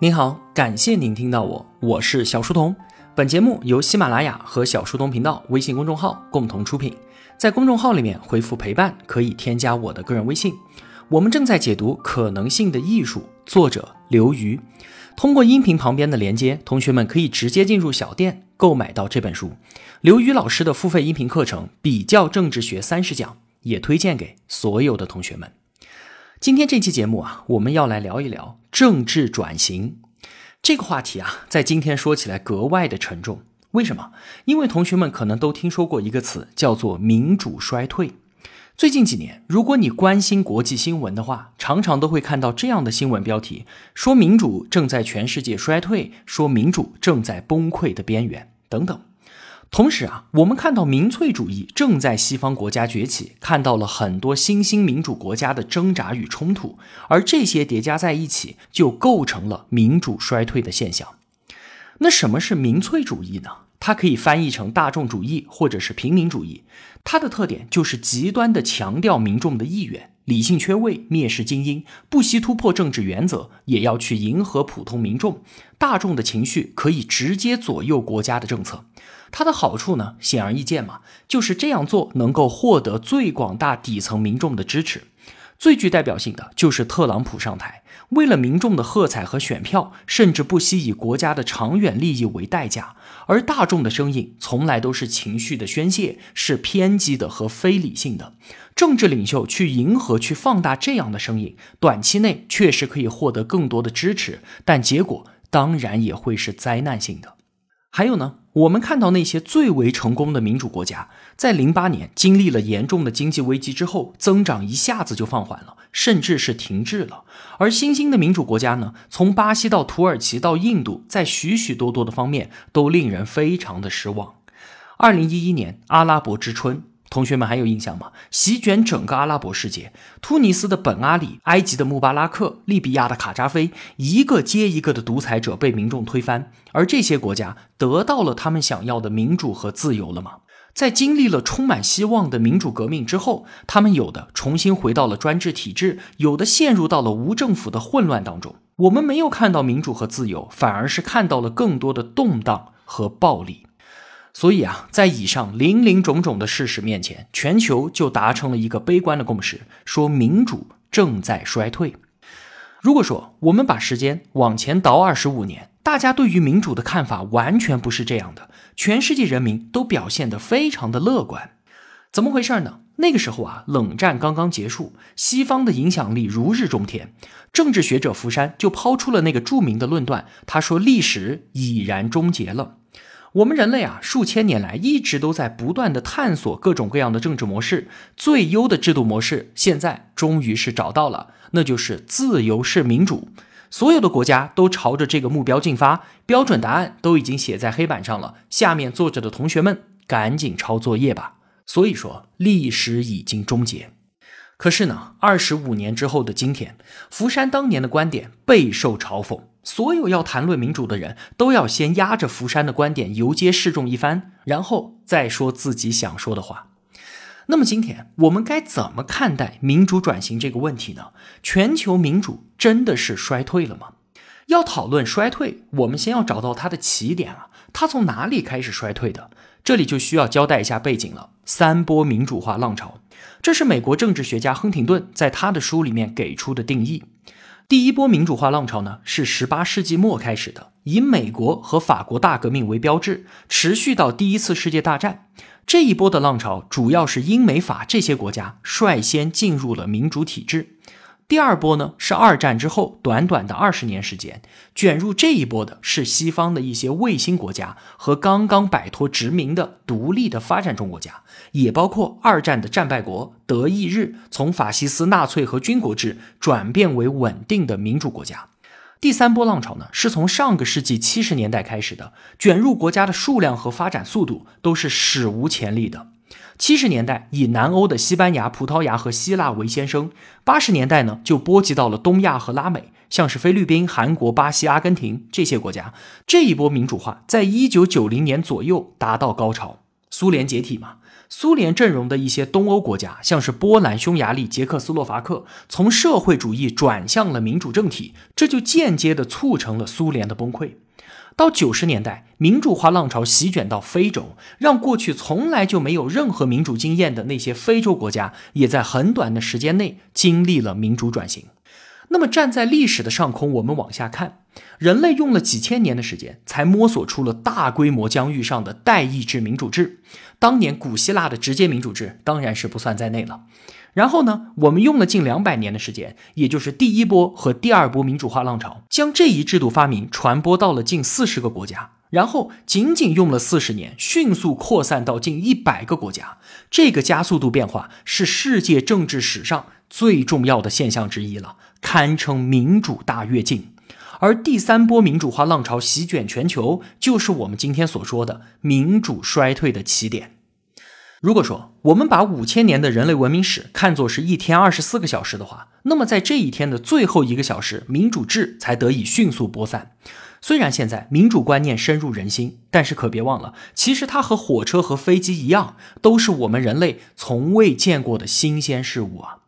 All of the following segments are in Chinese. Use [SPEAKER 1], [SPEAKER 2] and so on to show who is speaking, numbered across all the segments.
[SPEAKER 1] 您好，感谢您听到我，我是小书童。本节目由喜马拉雅和小书童频道微信公众号共同出品。在公众号里面回复“陪伴”，可以添加我的个人微信。我们正在解读《可能性的艺术》，作者刘瑜。通过音频旁边的连接，同学们可以直接进入小店购买到这本书。刘瑜老师的付费音频课程《比较政治学三十讲》也推荐给所有的同学们。今天这期节目啊，我们要来聊一聊政治转型这个话题啊，在今天说起来格外的沉重。为什么？因为同学们可能都听说过一个词，叫做民主衰退。最近几年，如果你关心国际新闻的话，常常都会看到这样的新闻标题：说民主正在全世界衰退，说民主正在崩溃的边缘，等等。同时啊，我们看到民粹主义正在西方国家崛起，看到了很多新兴民主国家的挣扎与冲突，而这些叠加在一起，就构成了民主衰退的现象。那什么是民粹主义呢？它可以翻译成大众主义或者是平民主义。它的特点就是极端的强调民众的意愿，理性缺位，蔑视精英，不惜突破政治原则，也要去迎合普通民众。大众的情绪可以直接左右国家的政策。它的好处呢，显而易见嘛，就是这样做能够获得最广大底层民众的支持。最具代表性的就是特朗普上台，为了民众的喝彩和选票，甚至不惜以国家的长远利益为代价。而大众的声音从来都是情绪的宣泄，是偏激的和非理性的。政治领袖去迎合、去放大这样的声音，短期内确实可以获得更多的支持，但结果当然也会是灾难性的。还有呢？我们看到那些最为成功的民主国家，在零八年经历了严重的经济危机之后，增长一下子就放缓了，甚至是停滞了。而新兴的民主国家呢，从巴西到土耳其到印度，在许许多多的方面都令人非常的失望。二零一一年阿拉伯之春。同学们还有印象吗？席卷整个阿拉伯世界，突尼斯的本阿里、埃及的穆巴拉克、利比亚的卡扎菲，一个接一个的独裁者被民众推翻，而这些国家得到了他们想要的民主和自由了吗？在经历了充满希望的民主革命之后，他们有的重新回到了专制体制，有的陷入到了无政府的混乱当中。我们没有看到民主和自由，反而是看到了更多的动荡和暴力。所以啊，在以上林林种种的事实面前，全球就达成了一个悲观的共识，说民主正在衰退。如果说我们把时间往前倒二十五年，大家对于民主的看法完全不是这样的，全世界人民都表现得非常的乐观。怎么回事呢？那个时候啊，冷战刚刚结束，西方的影响力如日中天，政治学者福山就抛出了那个著名的论断，他说历史已然终结了。我们人类啊，数千年来一直都在不断的探索各种各样的政治模式，最优的制度模式现在终于是找到了，那就是自由式民主。所有的国家都朝着这个目标进发，标准答案都已经写在黑板上了，下面坐着的同学们赶紧抄作业吧。所以说，历史已经终结。可是呢，二十五年之后的今天，福山当年的观点备受嘲讽。所有要谈论民主的人都要先压着福山的观点游街示众一番，然后再说自己想说的话。那么今天我们该怎么看待民主转型这个问题呢？全球民主真的是衰退了吗？要讨论衰退，我们先要找到它的起点啊，它从哪里开始衰退的？这里就需要交代一下背景了。三波民主化浪潮，这是美国政治学家亨廷顿在他的书里面给出的定义。第一波民主化浪潮呢，是十八世纪末开始的，以美国和法国大革命为标志，持续到第一次世界大战。这一波的浪潮主要是英美法这些国家率先进入了民主体制。第二波呢，是二战之后短短的二十年时间，卷入这一波的是西方的一些卫星国家和刚刚摆脱殖民的独立的发展中国家，也包括二战的战败国德意日，从法西斯纳粹和军国制转变为稳定的民主国家。第三波浪潮呢，是从上个世纪七十年代开始的，卷入国家的数量和发展速度都是史无前例的。七十年代以南欧的西班牙、葡萄牙和希腊为先声，八十年代呢就波及到了东亚和拉美，像是菲律宾、韩国、巴西、阿根廷这些国家。这一波民主化在一九九零年左右达到高潮。苏联解体嘛，苏联阵容的一些东欧国家，像是波兰、匈牙利、捷克斯洛伐克，从社会主义转向了民主政体，这就间接的促成了苏联的崩溃。到九十年代，民主化浪潮席卷到非洲，让过去从来就没有任何民主经验的那些非洲国家，也在很短的时间内经历了民主转型。那么，站在历史的上空，我们往下看，人类用了几千年的时间，才摸索出了大规模疆域上的代议制民主制。当年古希腊的直接民主制当然是不算在内了。然后呢，我们用了近两百年的时间，也就是第一波和第二波民主化浪潮，将这一制度发明传播到了近四十个国家。然后仅仅用了四十年，迅速扩散到近一百个国家。这个加速度变化是世界政治史上最重要的现象之一了。堪称民主大跃进，而第三波民主化浪潮席卷全球，就是我们今天所说的民主衰退的起点。如果说我们把五千年的人类文明史看作是一天二十四个小时的话，那么在这一天的最后一个小时，民主制才得以迅速播散。虽然现在民主观念深入人心，但是可别忘了，其实它和火车和飞机一样，都是我们人类从未见过的新鲜事物啊。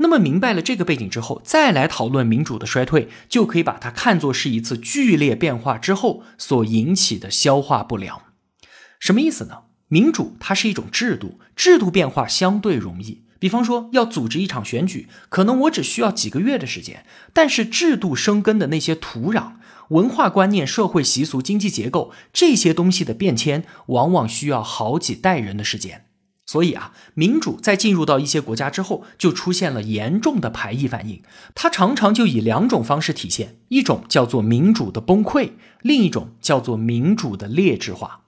[SPEAKER 1] 那么明白了这个背景之后，再来讨论民主的衰退，就可以把它看作是一次剧烈变化之后所引起的消化不良。什么意思呢？民主它是一种制度，制度变化相对容易。比方说要组织一场选举，可能我只需要几个月的时间，但是制度生根的那些土壤、文化观念、社会习俗、经济结构这些东西的变迁，往往需要好几代人的时间。所以啊，民主在进入到一些国家之后，就出现了严重的排异反应。它常常就以两种方式体现：一种叫做民主的崩溃，另一种叫做民主的劣质化。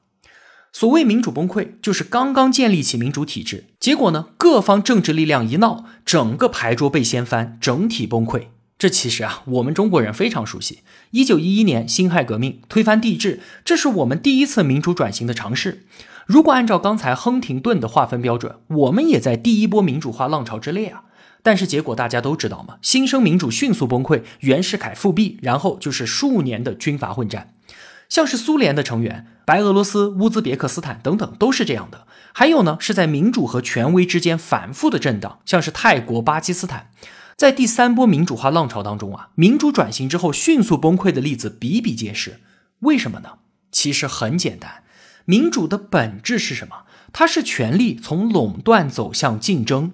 [SPEAKER 1] 所谓民主崩溃，就是刚刚建立起民主体制，结果呢，各方政治力量一闹，整个牌桌被掀翻，整体崩溃。这其实啊，我们中国人非常熟悉。一九一一年辛亥革命推翻帝制，这是我们第一次民主转型的尝试。如果按照刚才亨廷顿的划分标准，我们也在第一波民主化浪潮之列啊。但是结果大家都知道嘛，新生民主迅速崩溃，袁世凯复辟，然后就是数年的军阀混战。像是苏联的成员，白俄罗斯、乌兹别克斯坦等等都是这样的。还有呢，是在民主和权威之间反复的震荡，像是泰国、巴基斯坦。在第三波民主化浪潮当中啊，民主转型之后迅速崩溃的例子比比皆是。为什么呢？其实很简单。民主的本质是什么？它是权力从垄断走向竞争。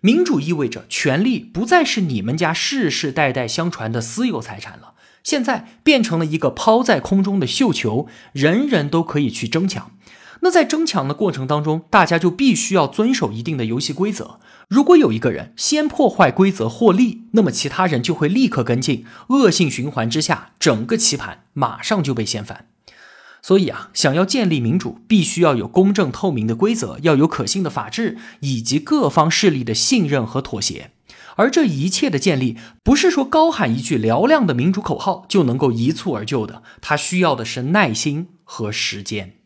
[SPEAKER 1] 民主意味着权力不再是你们家世世代代相传的私有财产了，现在变成了一个抛在空中的绣球，人人都可以去争抢。那在争抢的过程当中，大家就必须要遵守一定的游戏规则。如果有一个人先破坏规则获利，那么其他人就会立刻跟进，恶性循环之下，整个棋盘马上就被掀翻。所以啊，想要建立民主，必须要有公正透明的规则，要有可信的法治，以及各方势力的信任和妥协。而这一切的建立，不是说高喊一句嘹亮的民主口号就能够一蹴而就的，它需要的是耐心和时间。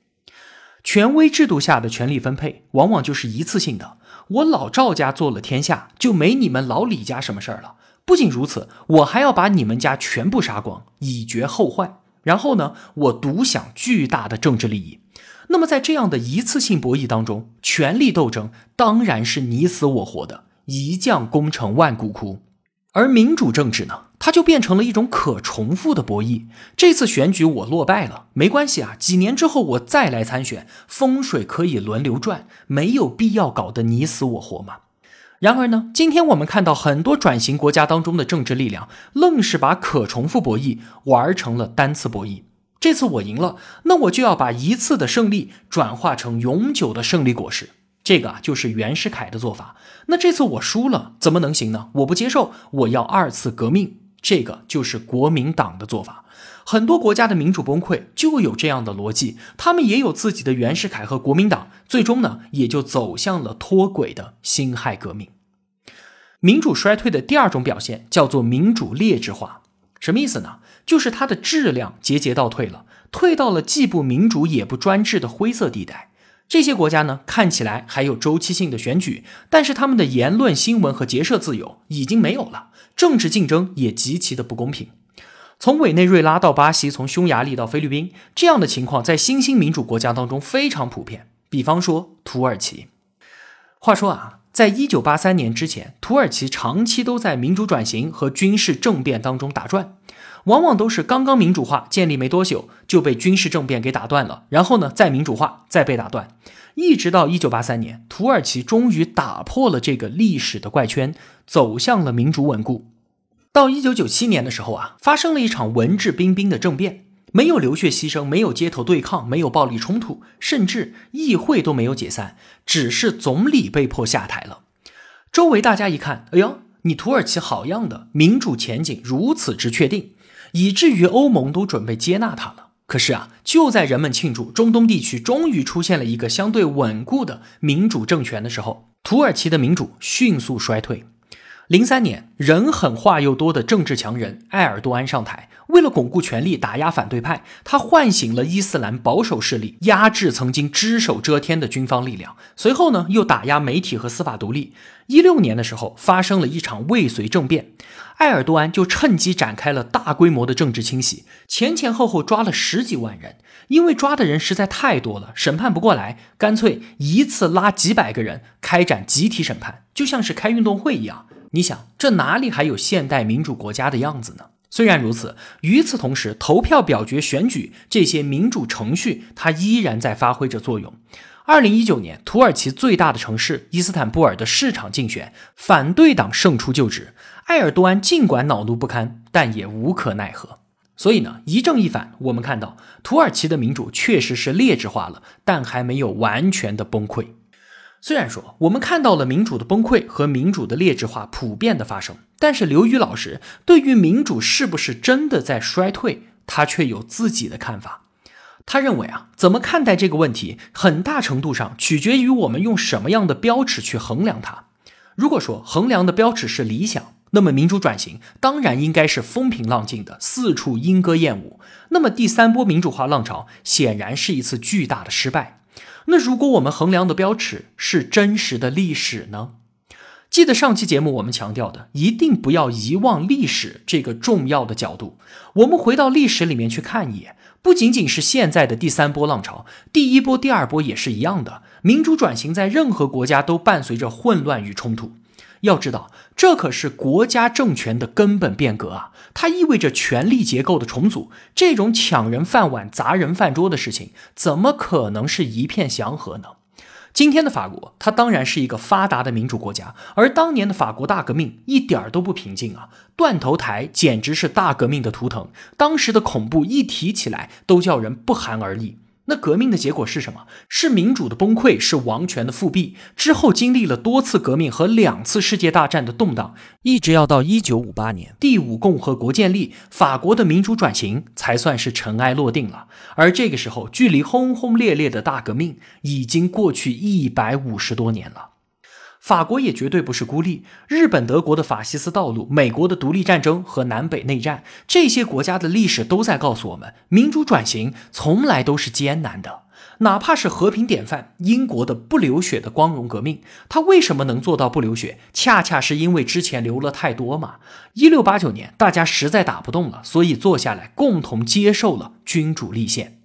[SPEAKER 1] 权威制度下的权力分配，往往就是一次性的。我老赵家做了天下，就没你们老李家什么事儿了。不仅如此，我还要把你们家全部杀光，以绝后患。然后呢，我独享巨大的政治利益。那么在这样的一次性博弈当中，权力斗争当然是你死我活的，一将功成万骨枯。而民主政治呢，它就变成了一种可重复的博弈。这次选举我落败了，没关系啊，几年之后我再来参选，风水可以轮流转，没有必要搞得你死我活嘛。然而呢，今天我们看到很多转型国家当中的政治力量，愣是把可重复博弈玩成了单次博弈。这次我赢了，那我就要把一次的胜利转化成永久的胜利果实。这个啊，就是袁世凯的做法。那这次我输了，怎么能行呢？我不接受，我要二次革命。这个就是国民党的做法。很多国家的民主崩溃就有这样的逻辑，他们也有自己的袁世凯和国民党，最终呢也就走向了脱轨的辛亥革命。民主衰退的第二种表现叫做民主劣质化，什么意思呢？就是它的质量节节倒退了，退到了既不民主也不专制的灰色地带。这些国家呢看起来还有周期性的选举，但是他们的言论、新闻和结社自由已经没有了，政治竞争也极其的不公平。从委内瑞拉到巴西，从匈牙利到菲律宾，这样的情况在新兴民主国家当中非常普遍。比方说土耳其，话说啊，在一九八三年之前，土耳其长期都在民主转型和军事政变当中打转，往往都是刚刚民主化建立没多久就被军事政变给打断了，然后呢再民主化再被打断，一直到一九八三年，土耳其终于打破了这个历史的怪圈，走向了民主稳固。到一九九七年的时候啊，发生了一场文质彬彬的政变，没有流血牺牲，没有街头对抗，没有暴力冲突，甚至议会都没有解散，只是总理被迫下台了。周围大家一看，哎呦，你土耳其好样的，民主前景如此之确定，以至于欧盟都准备接纳他了。可是啊，就在人们庆祝中东地区终于出现了一个相对稳固的民主政权的时候，土耳其的民主迅速衰退。零三年，人狠话又多的政治强人埃尔多安上台，为了巩固权力、打压反对派，他唤醒了伊斯兰保守势力，压制曾经只手遮天的军方力量。随后呢，又打压媒体和司法独立。一六年的时候，发生了一场未遂政变，埃尔多安就趁机展开了大规模的政治清洗，前前后后抓了十几万人。因为抓的人实在太多了，审判不过来，干脆一次拉几百个人开展集体审判，就像是开运动会一样。你想，这哪里还有现代民主国家的样子呢？虽然如此，与此同时，投票、表决、选举这些民主程序，它依然在发挥着作用。二零一九年，土耳其最大的城市伊斯坦布尔的市场竞选，反对党胜出就职。埃尔多安尽管恼怒不堪，但也无可奈何。所以呢，一正一反，我们看到土耳其的民主确实是劣质化了，但还没有完全的崩溃。虽然说我们看到了民主的崩溃和民主的劣质化普遍的发生，但是刘宇老师对于民主是不是真的在衰退，他却有自己的看法。他认为啊，怎么看待这个问题，很大程度上取决于我们用什么样的标尺去衡量它。如果说衡量的标尺是理想，那么民主转型当然应该是风平浪静的，四处莺歌燕舞。那么第三波民主化浪潮显然是一次巨大的失败。那如果我们衡量的标尺是真实的历史呢？记得上期节目我们强调的，一定不要遗忘历史这个重要的角度。我们回到历史里面去看一眼，不仅仅是现在的第三波浪潮，第一波、第二波也是一样的。民主转型在任何国家都伴随着混乱与冲突。要知道，这可是国家政权的根本变革啊！它意味着权力结构的重组。这种抢人饭碗、砸人饭桌的事情，怎么可能是一片祥和呢？今天的法国，它当然是一个发达的民主国家，而当年的法国大革命一点儿都不平静啊！断头台简直是大革命的图腾，当时的恐怖一提起来都叫人不寒而栗。那革命的结果是什么？是民主的崩溃，是王权的复辟。之后经历了多次革命和两次世界大战的动荡，一直要到一九五八年第五共和国建立，法国的民主转型才算是尘埃落定了。而这个时候，距离轰轰烈烈的大革命已经过去一百五十多年了。法国也绝对不是孤立，日本、德国的法西斯道路，美国的独立战争和南北内战，这些国家的历史都在告诉我们，民主转型从来都是艰难的。哪怕是和平典范英国的不流血的光荣革命，它为什么能做到不流血？恰恰是因为之前流了太多嘛。一六八九年，大家实在打不动了，所以坐下来共同接受了君主立宪。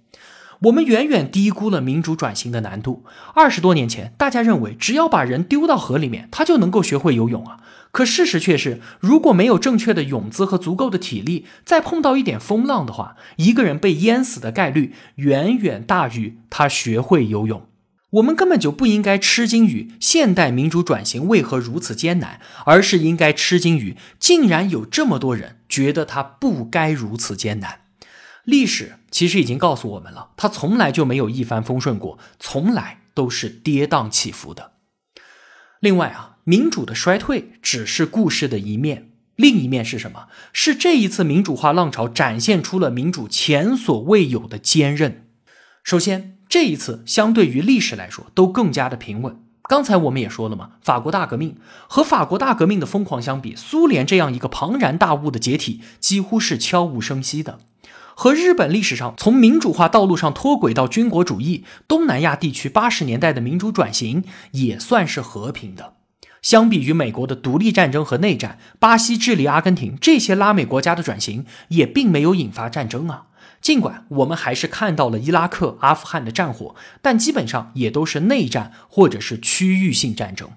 [SPEAKER 1] 我们远远低估了民主转型的难度。二十多年前，大家认为只要把人丢到河里面，他就能够学会游泳啊。可事实却是，如果没有正确的泳姿和足够的体力，再碰到一点风浪的话，一个人被淹死的概率远远大于他学会游泳。我们根本就不应该吃惊于现代民主转型为何如此艰难，而是应该吃惊于竟然有这么多人觉得它不该如此艰难。历史其实已经告诉我们了，它从来就没有一帆风顺过，从来都是跌宕起伏的。另外啊，民主的衰退只是故事的一面，另一面是什么？是这一次民主化浪潮展现出了民主前所未有的坚韧。首先，这一次相对于历史来说都更加的平稳。刚才我们也说了嘛，法国大革命和法国大革命的疯狂相比，苏联这样一个庞然大物的解体几乎是悄无声息的。和日本历史上从民主化道路上脱轨到军国主义，东南亚地区八十年代的民主转型也算是和平的。相比于美国的独立战争和内战，巴西、智利、阿根廷这些拉美国家的转型也并没有引发战争啊。尽管我们还是看到了伊拉克、阿富汗的战火，但基本上也都是内战或者是区域性战争。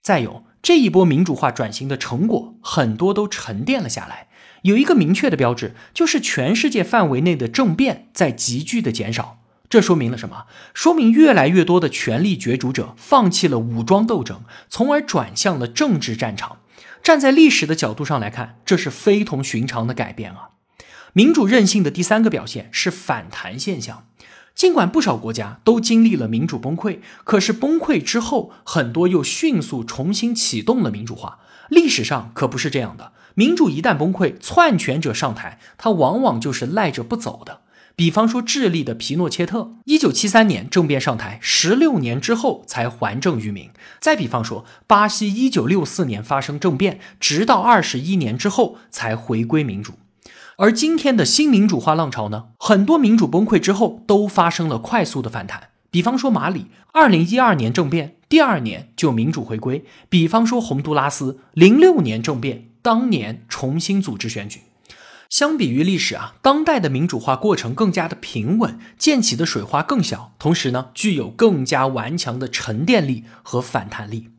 [SPEAKER 1] 再有这一波民主化转型的成果，很多都沉淀了下来。有一个明确的标志，就是全世界范围内的政变在急剧的减少。这说明了什么？说明越来越多的权力角逐者放弃了武装斗争，从而转向了政治战场。站在历史的角度上来看，这是非同寻常的改变啊！民主韧性的第三个表现是反弹现象。尽管不少国家都经历了民主崩溃，可是崩溃之后，很多又迅速重新启动了民主化。历史上可不是这样的，民主一旦崩溃，篡权者上台，他往往就是赖着不走的。比方说，智利的皮诺切特，一九七三年政变上台，十六年之后才还政于民；再比方说，巴西一九六四年发生政变，直到二十一年之后才回归民主。而今天的新民主化浪潮呢，很多民主崩溃之后都发生了快速的反弹。比方说，马里二零一二年政变，第二年就民主回归；比方说，洪都拉斯零六年政变，当年重新组织选举。相比于历史啊，当代的民主化过程更加的平稳，溅起的水花更小，同时呢，具有更加顽强的沉淀力和反弹力。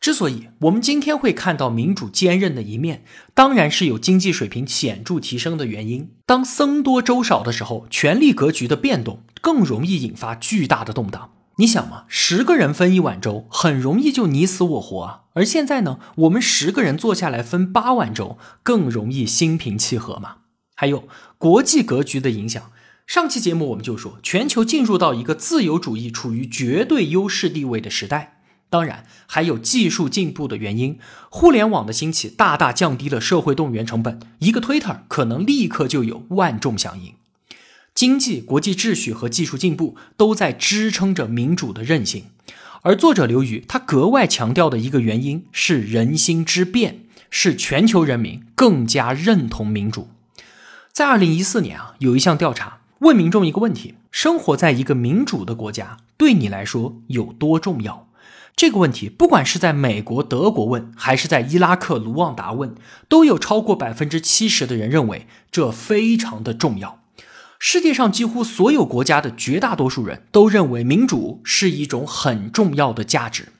[SPEAKER 1] 之所以我们今天会看到民主坚韧的一面，当然是有经济水平显著提升的原因。当僧多粥少的时候，权力格局的变动更容易引发巨大的动荡。你想嘛，十个人分一碗粥，很容易就你死我活啊。而现在呢，我们十个人坐下来分八碗粥，更容易心平气和嘛。还有国际格局的影响，上期节目我们就说，全球进入到一个自由主义处于绝对优势地位的时代。当然，还有技术进步的原因，互联网的兴起大大降低了社会动员成本，一个 Twitter 可能立刻就有万众响应。经济、国际秩序和技术进步都在支撑着民主的韧性，而作者刘宇他格外强调的一个原因是人心之变，是全球人民更加认同民主。在二零一四年啊，有一项调查问民众一个问题：生活在一个民主的国家对你来说有多重要？这个问题不管是在美国、德国问，还是在伊拉克卢旺达问，都有超过百分之七十的人认为这非常的重要。世界上几乎所有国家的绝大多数人都认为民主是一种很重要的价值。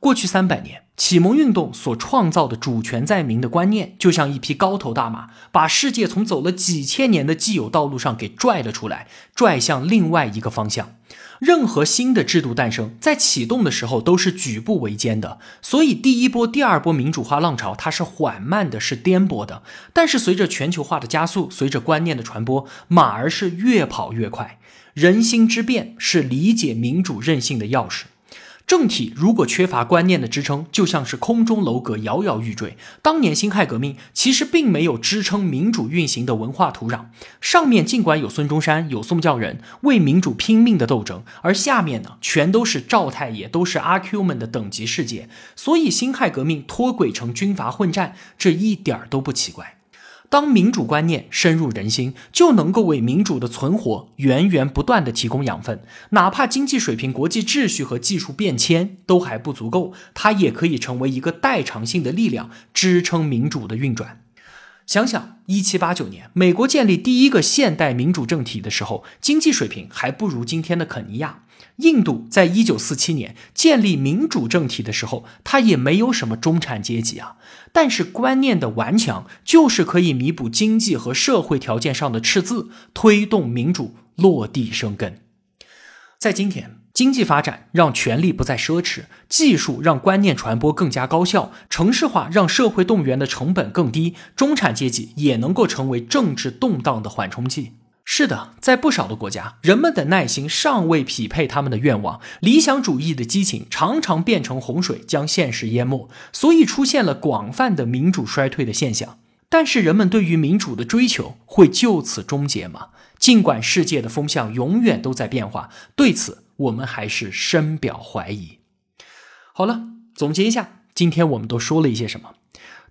[SPEAKER 1] 过去三百年，启蒙运动所创造的主权在民的观念，就像一匹高头大马，把世界从走了几千年的既有道路上给拽了出来，拽向另外一个方向。任何新的制度诞生，在启动的时候都是举步维艰的，所以第一波、第二波民主化浪潮它是缓慢的，是颠簸的。但是随着全球化的加速，随着观念的传播，马儿是越跑越快。人心之变是理解民主任性的钥匙。政体如果缺乏观念的支撑，就像是空中楼阁，摇摇欲坠。当年辛亥革命其实并没有支撑民主运行的文化土壤，上面尽管有孙中山、有宋教仁为民主拼命的斗争，而下面呢，全都是赵太爷，都是阿 Q 们的等级世界，所以辛亥革命脱轨成军阀混战，这一点儿都不奇怪。当民主观念深入人心，就能够为民主的存活源源不断的提供养分。哪怕经济水平、国际秩序和技术变迁都还不足够，它也可以成为一个代偿性的力量，支撑民主的运转。想想一七八九年，美国建立第一个现代民主政体的时候，经济水平还不如今天的肯尼亚。印度在一九四七年建立民主政体的时候，它也没有什么中产阶级啊。但是观念的顽强，就是可以弥补经济和社会条件上的赤字，推动民主落地生根。在今天。经济发展让权力不再奢侈，技术让观念传播更加高效，城市化让社会动员的成本更低，中产阶级也能够成为政治动荡的缓冲剂。是的，在不少的国家，人们的耐心尚未匹配他们的愿望，理想主义的激情常常变成洪水，将现实淹没，所以出现了广泛的民主衰退的现象。但是，人们对于民主的追求会就此终结吗？尽管世界的风向永远都在变化，对此。我们还是深表怀疑。好了，总结一下，今天我们都说了一些什么？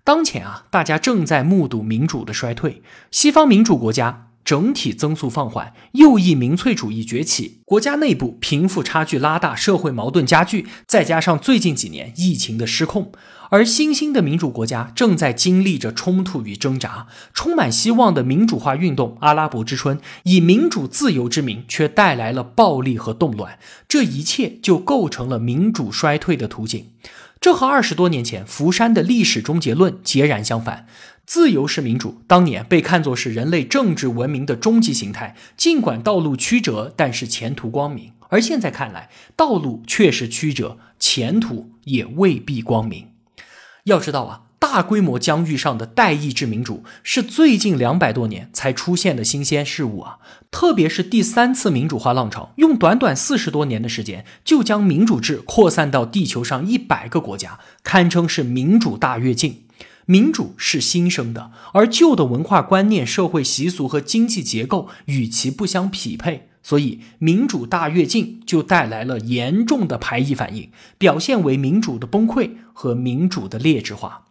[SPEAKER 1] 当前啊，大家正在目睹民主的衰退，西方民主国家整体增速放缓，右翼民粹主义崛起，国家内部贫富差距拉大，社会矛盾加剧，再加上最近几年疫情的失控，而新兴的民主国家正在经历着冲突与挣扎，充满希望的民主化运动——阿拉伯之春，以民主自由之名，却带来了暴力和动乱。这一切就构成了民主衰退的图景。这和二十多年前福山的历史终结论截然相反。自由式民主当年被看作是人类政治文明的终极形态，尽管道路曲折，但是前途光明。而现在看来，道路确实曲折，前途也未必光明。要知道啊，大规模疆域上的代议制民主是最近两百多年才出现的新鲜事物啊！特别是第三次民主化浪潮，用短短四十多年的时间，就将民主制扩散到地球上一百个国家，堪称是民主大跃进。民主是新生的，而旧的文化观念、社会习俗和经济结构与其不相匹配。所以，民主大跃进就带来了严重的排异反应，表现为民主的崩溃和民主的劣质化。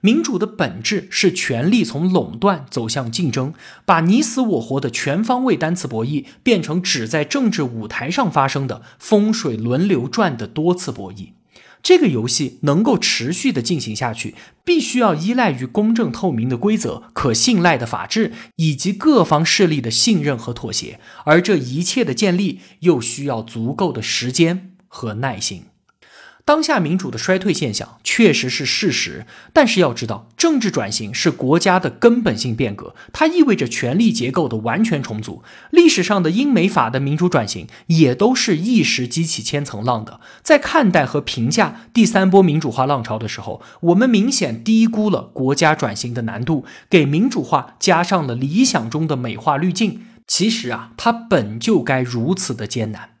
[SPEAKER 1] 民主的本质是权力从垄断走向竞争，把你死我活的全方位单次博弈变成只在政治舞台上发生的风水轮流转的多次博弈。这个游戏能够持续的进行下去，必须要依赖于公正透明的规则、可信赖的法治以及各方势力的信任和妥协，而这一切的建立又需要足够的时间和耐心。当下民主的衰退现象确实是事实，但是要知道，政治转型是国家的根本性变革，它意味着权力结构的完全重组。历史上的英美法的民主转型也都是一时激起千层浪的。在看待和评价第三波民主化浪潮的时候，我们明显低估了国家转型的难度，给民主化加上了理想中的美化滤镜。其实啊，它本就该如此的艰难。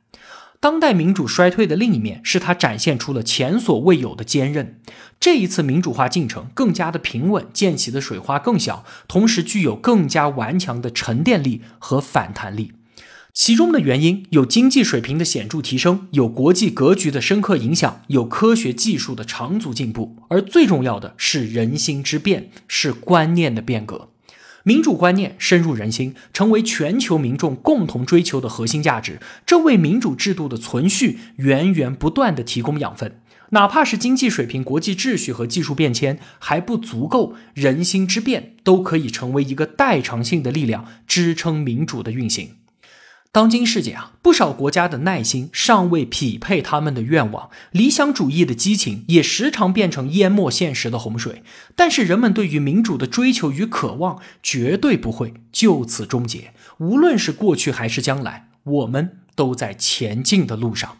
[SPEAKER 1] 当代民主衰退的另一面，是它展现出了前所未有的坚韧。这一次民主化进程更加的平稳，溅起的水花更小，同时具有更加顽强的沉淀力和反弹力。其中的原因有经济水平的显著提升，有国际格局的深刻影响，有科学技术的长足进步，而最重要的是人心之变，是观念的变革。民主观念深入人心，成为全球民众共同追求的核心价值，这为民主制度的存续源源不断的提供养分。哪怕是经济水平、国际秩序和技术变迁还不足够，人心之变都可以成为一个代偿性的力量，支撑民主的运行。当今世界啊，不少国家的耐心尚未匹配他们的愿望，理想主义的激情也时常变成淹没现实的洪水。但是人们对于民主的追求与渴望绝对不会就此终结，无论是过去还是将来，我们都在前进的路上。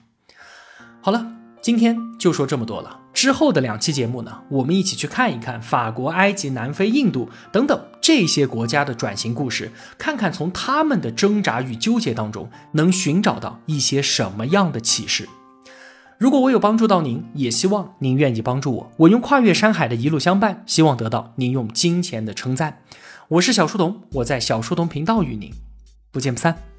[SPEAKER 1] 好了。今天就说这么多了。之后的两期节目呢，我们一起去看一看法国、埃及、南非、印度等等这些国家的转型故事，看看从他们的挣扎与纠结当中能寻找到一些什么样的启示。如果我有帮助到您，也希望您愿意帮助我。我用跨越山海的一路相伴，希望得到您用金钱的称赞。我是小书童，我在小书童频道与您不见不散。